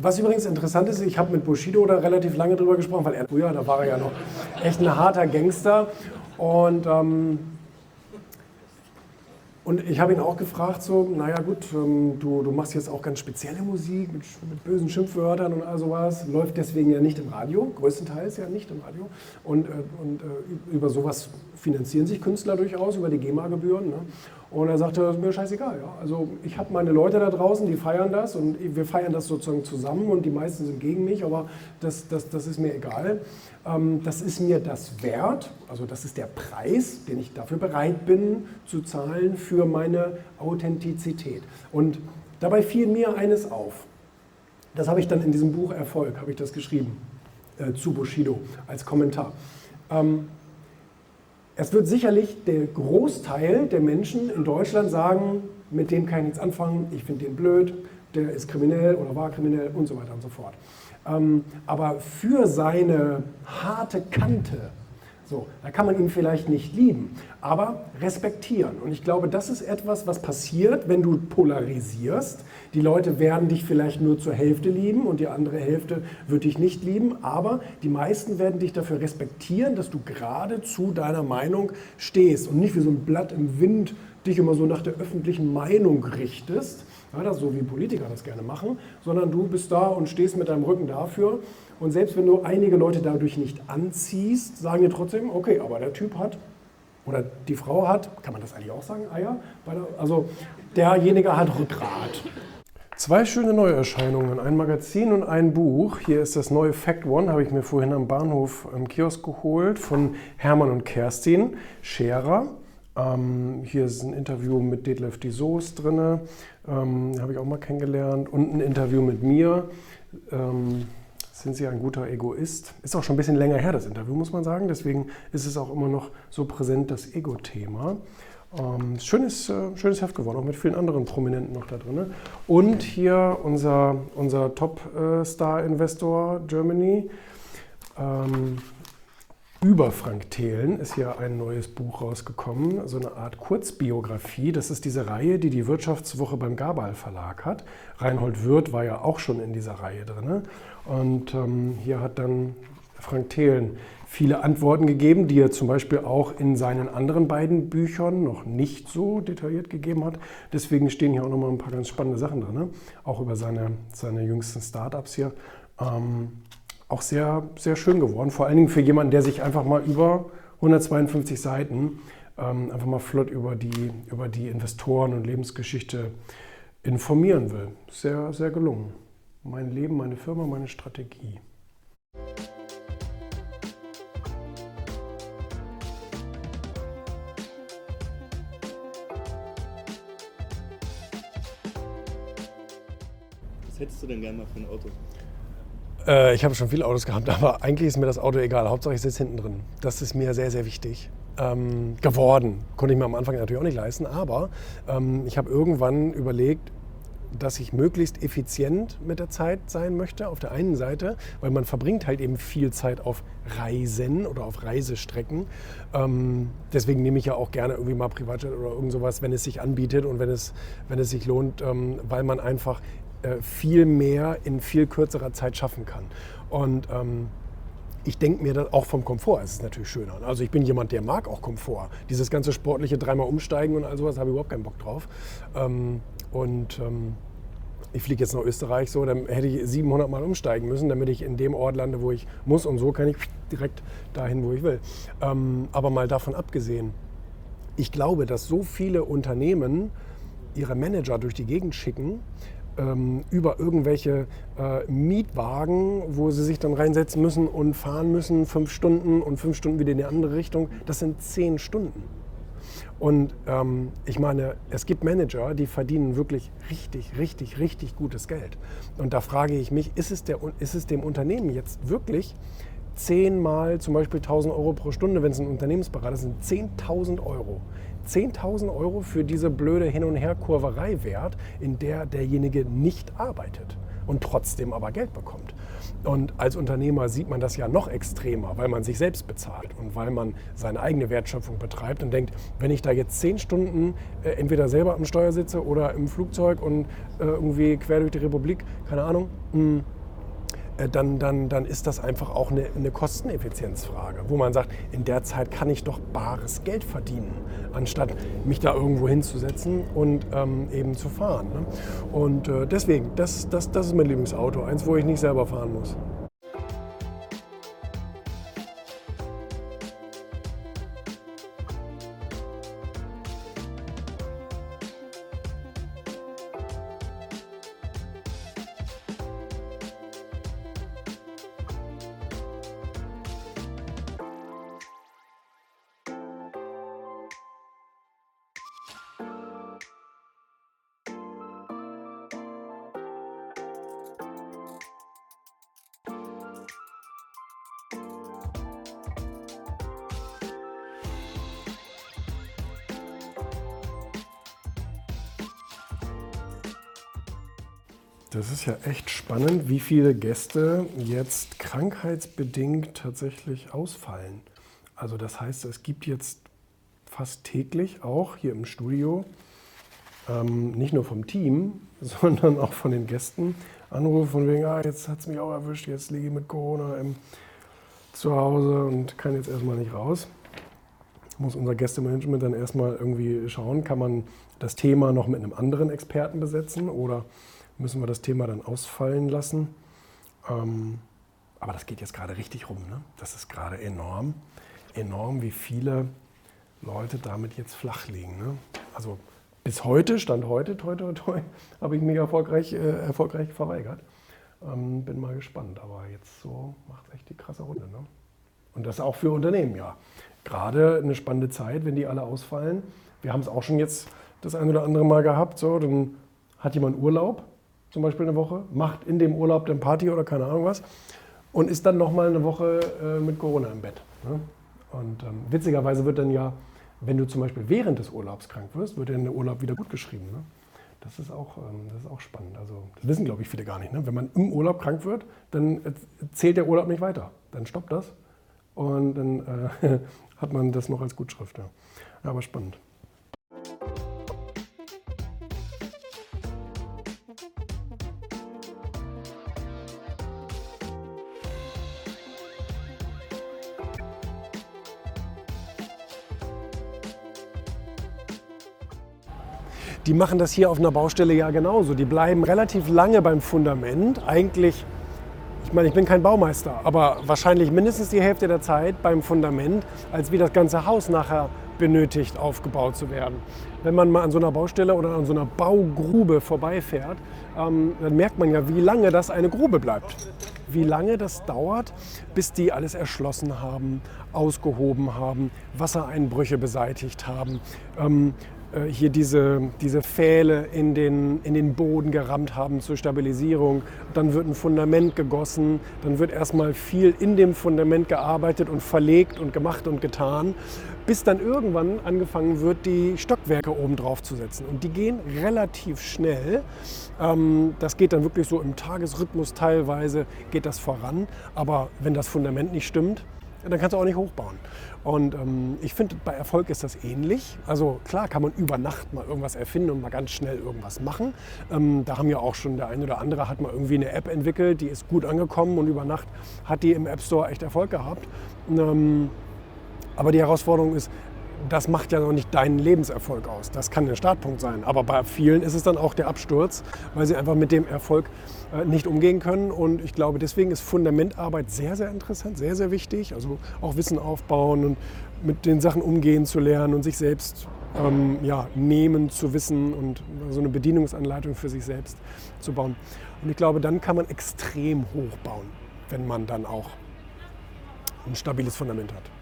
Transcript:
Was übrigens interessant ist, ich habe mit Bushido da relativ lange drüber gesprochen, weil er früher, da war er ja noch echt ein harter Gangster. Und ähm, und ich habe ihn auch gefragt, so, naja gut, ähm, du, du machst jetzt auch ganz spezielle Musik mit, mit, bösen Schimpfwörtern und all sowas, läuft deswegen ja nicht im Radio, größtenteils ja nicht im Radio. Und, äh, und äh, über sowas finanzieren sich Künstler durchaus, über die GEMA-Gebühren. Ne? Und er sagte, mir scheißegal. Ja. Also ich habe meine Leute da draußen, die feiern das und wir feiern das sozusagen zusammen und die meisten sind gegen mich, aber das, das, das ist mir egal. Ähm, das ist mir das wert, also das ist der Preis, den ich dafür bereit bin zu zahlen für meine Authentizität. Und dabei fiel mir eines auf. Das habe ich dann in diesem Buch Erfolg, habe ich das geschrieben, äh, zu Bushido als Kommentar. Ähm, es wird sicherlich der Großteil der Menschen in Deutschland sagen, mit dem kann ich nichts anfangen, ich finde den blöd, der ist kriminell oder war kriminell und so weiter und so fort. Ähm, aber für seine harte Kante, so, da kann man ihn vielleicht nicht lieben, aber respektieren. Und ich glaube, das ist etwas, was passiert, wenn du polarisierst. Die Leute werden dich vielleicht nur zur Hälfte lieben und die andere Hälfte wird dich nicht lieben, aber die meisten werden dich dafür respektieren, dass du gerade zu deiner Meinung stehst und nicht wie so ein Blatt im Wind dich immer so nach der öffentlichen Meinung richtest, ja, so wie Politiker das gerne machen, sondern du bist da und stehst mit deinem Rücken dafür. Und selbst wenn du einige Leute dadurch nicht anziehst, sagen dir trotzdem, okay, aber der Typ hat oder die Frau hat, kann man das eigentlich auch sagen, Eier? Also derjenige hat Rückgrat. Zwei schöne Neuerscheinungen, ein Magazin und ein Buch. Hier ist das neue Fact One, habe ich mir vorhin am Bahnhof im Kiosk geholt, von Hermann und Kerstin Scherer. Ähm, hier ist ein Interview mit Detlef die Soos drin, ähm, habe ich auch mal kennengelernt. Und ein Interview mit mir. Ähm, sind Sie ein guter Egoist? Ist auch schon ein bisschen länger her, das Interview, muss man sagen. Deswegen ist es auch immer noch so präsent, das Ego-Thema. Ähm, schönes, äh, schönes Heft geworden, auch mit vielen anderen Prominenten noch da drin. Und hier unser, unser Top-Star-Investor Germany. Ähm, über Frank Thelen ist hier ein neues Buch rausgekommen, so eine Art Kurzbiografie. Das ist diese Reihe, die die Wirtschaftswoche beim Gabal Verlag hat. Reinhold Wirth war ja auch schon in dieser Reihe drin. Und ähm, hier hat dann Frank Thelen viele Antworten gegeben, die er zum Beispiel auch in seinen anderen beiden Büchern noch nicht so detailliert gegeben hat. Deswegen stehen hier auch nochmal ein paar ganz spannende Sachen drin, auch über seine, seine jüngsten Startups hier. Ähm, auch sehr, sehr schön geworden. Vor allen Dingen für jemanden, der sich einfach mal über 152 Seiten ähm, einfach mal flott über die, über die Investoren und Lebensgeschichte informieren will. Sehr, sehr gelungen. Mein Leben, meine Firma, meine Strategie. Was hättest du denn gerne mal für ein Auto? Äh, ich habe schon viele Autos gehabt, aber eigentlich ist mir das Auto egal. Hauptsache ich sitze hinten drin. Das ist mir sehr, sehr wichtig. Ähm, geworden. Konnte ich mir am Anfang natürlich auch nicht leisten, aber ähm, ich habe irgendwann überlegt, dass ich möglichst effizient mit der Zeit sein möchte, auf der einen Seite, weil man verbringt halt eben viel Zeit auf Reisen oder auf Reisestrecken. Ähm, deswegen nehme ich ja auch gerne irgendwie mal Privatjet oder irgend sowas, wenn es sich anbietet und wenn es, wenn es sich lohnt, ähm, weil man einfach äh, viel mehr in viel kürzerer Zeit schaffen kann. Und ähm, ich denke mir, dass auch vom Komfort ist es natürlich schöner. Also ich bin jemand, der mag auch Komfort. Dieses ganze sportliche dreimal umsteigen und all sowas habe ich überhaupt keinen Bock drauf. Ähm, und ähm, ich fliege jetzt nach Österreich so, dann hätte ich 700 Mal umsteigen müssen, damit ich in dem Ort lande, wo ich muss. Und so kann ich direkt dahin, wo ich will. Ähm, aber mal davon abgesehen, ich glaube, dass so viele Unternehmen ihre Manager durch die Gegend schicken, ähm, über irgendwelche äh, Mietwagen, wo sie sich dann reinsetzen müssen und fahren müssen, fünf Stunden und fünf Stunden wieder in die andere Richtung. Das sind zehn Stunden. Und ähm, ich meine, es gibt Manager, die verdienen wirklich richtig, richtig, richtig gutes Geld. Und da frage ich mich, ist es, der, ist es dem Unternehmen jetzt wirklich zehnmal zum Beispiel 1000 Euro pro Stunde, wenn es ein Unternehmensberater ist, sind 10.000 Euro. 10.000 Euro für diese blöde Hin- und Herkurverei wert, in der derjenige nicht arbeitet. und trotzdem aber Geld bekommt. Und als Unternehmer sieht man das ja noch extremer, weil man sich selbst bezahlt und weil man seine eigene Wertschöpfung betreibt und denkt, wenn ich da jetzt zehn Stunden äh, entweder selber am Steuer sitze oder im Flugzeug und äh, irgendwie quer durch die Republik, keine Ahnung, mh, hm, dann, dann, dann ist das einfach auch eine, eine, Kosteneffizienzfrage, wo man sagt, in der Zeit kann ich doch bares Geld verdienen, anstatt mich da irgendwo hinzusetzen und ähm, eben zu fahren. Ne? Und äh, deswegen, das, das, das ist mein Lieblingsauto, eins, wo ich nicht selber fahren muss. Das ist ja echt spannend, wie viele Gäste jetzt krankheitsbedingt tatsächlich ausfallen. Also das heißt, es gibt jetzt fast täglich auch hier im Studio, ähm, nicht nur vom Team, sondern auch von den Gästen, Anrufe von wegen, ah, jetzt hat es mich auch erwischt, jetzt liege ich mit Corona im, zu Hause und kann jetzt erstmal nicht raus. Muss unser Gästemanagement dann erstmal irgendwie schauen, kann man das Thema noch mit einem anderen Experten besetzen oder müssen wir das Thema dann ausfallen lassen. Ähm, aber das geht jetzt gerade richtig rum. Ne? Das ist gerade enorm. Enorm, wie viele Leute damit jetzt flach liegen. Ne? Also bis heute, Stand heute, toi, toi, toi, habe ich mich erfolgreich, äh, erfolgreich verweigert. Ähm, bin mal gespannt. Aber jetzt so macht es echt die krasse Runde. Ne? Und das auch für Unternehmen, ja. Gerade eine spannende Zeit, wenn die alle ausfallen. Wir haben es auch schon jetzt das ein oder andere Mal gehabt. So, dann hat jemand Urlaub zum Beispiel eine Woche, macht in dem Urlaub dann Party oder keine Ahnung was und ist dann nochmal eine Woche äh, mit Corona im Bett. Ne? Und ähm, witzigerweise wird dann ja, wenn du zum Beispiel während des Urlaubs krank wirst, wird dann der Urlaub wieder gut geschrieben. Ne? Das, ist auch, ähm, das ist auch spannend. Also, das wissen, glaube ich, viele gar nicht. Ne? Wenn man im Urlaub krank wird, dann zählt der Urlaub nicht weiter. Dann stoppt das und dann äh, hat man das noch als Gutschrift. Ja. Aber spannend. Die machen das hier auf einer Baustelle ja genauso. Die bleiben relativ lange beim Fundament. Eigentlich, ich meine, ich bin kein Baumeister, aber wahrscheinlich mindestens die Hälfte der Zeit beim Fundament, als wie das ganze Haus nachher benötigt, aufgebaut zu werden. Wenn man mal an so einer Baustelle oder an so einer Baugrube vorbeifährt, ähm, dann merkt man ja, wie lange das eine Grube bleibt. Wie lange das dauert, bis die alles erschlossen haben, ausgehoben haben, Wassereinbrüche beseitigt haben, ähm, äh, hier diese, diese Pfähle in den, in den Boden gerammt haben zur Stabilisierung. Dann wird ein Fundament gegossen, dann wird erstmal viel in dem Fundament gearbeitet und verlegt und gemacht und getan, bis dann irgendwann angefangen wird, die Stockwerke oben drauf zu setzen. Und die gehen relativ schnell. Ähm, das geht dann wirklich so im Tagesrhythmus teilweise, geht das voran. Aber wenn das Fundament nicht stimmt, dann kannst du auch nicht hochbauen. Und ähm, ich finde, bei Erfolg ist das ähnlich. Also klar kann man über Nacht mal irgendwas erfinden und mal ganz schnell irgendwas machen. Ähm, da haben ja auch schon der eine oder andere hat mal irgendwie eine App entwickelt, die ist gut angekommen und über Nacht hat die im App Store echt Erfolg gehabt. Ähm, aber die Herausforderung ist, das macht ja noch nicht deinen Lebenserfolg aus. Das kann der Startpunkt sein. Aber bei vielen ist es dann auch der Absturz, weil sie einfach mit dem Erfolg äh, nicht umgehen können. Und ich glaube, deswegen ist Fundamentarbeit sehr, sehr interessant, sehr, sehr wichtig. Also auch Wissen aufbauen und mit den Sachen umgehen zu lernen und sich selbst ähm, ja, nehmen zu wissen und so eine Bedienungsanleitung für sich selbst zu bauen. Und ich glaube, dann kann man extrem hoch bauen, wenn man dann auch ein stabiles Fundament hat.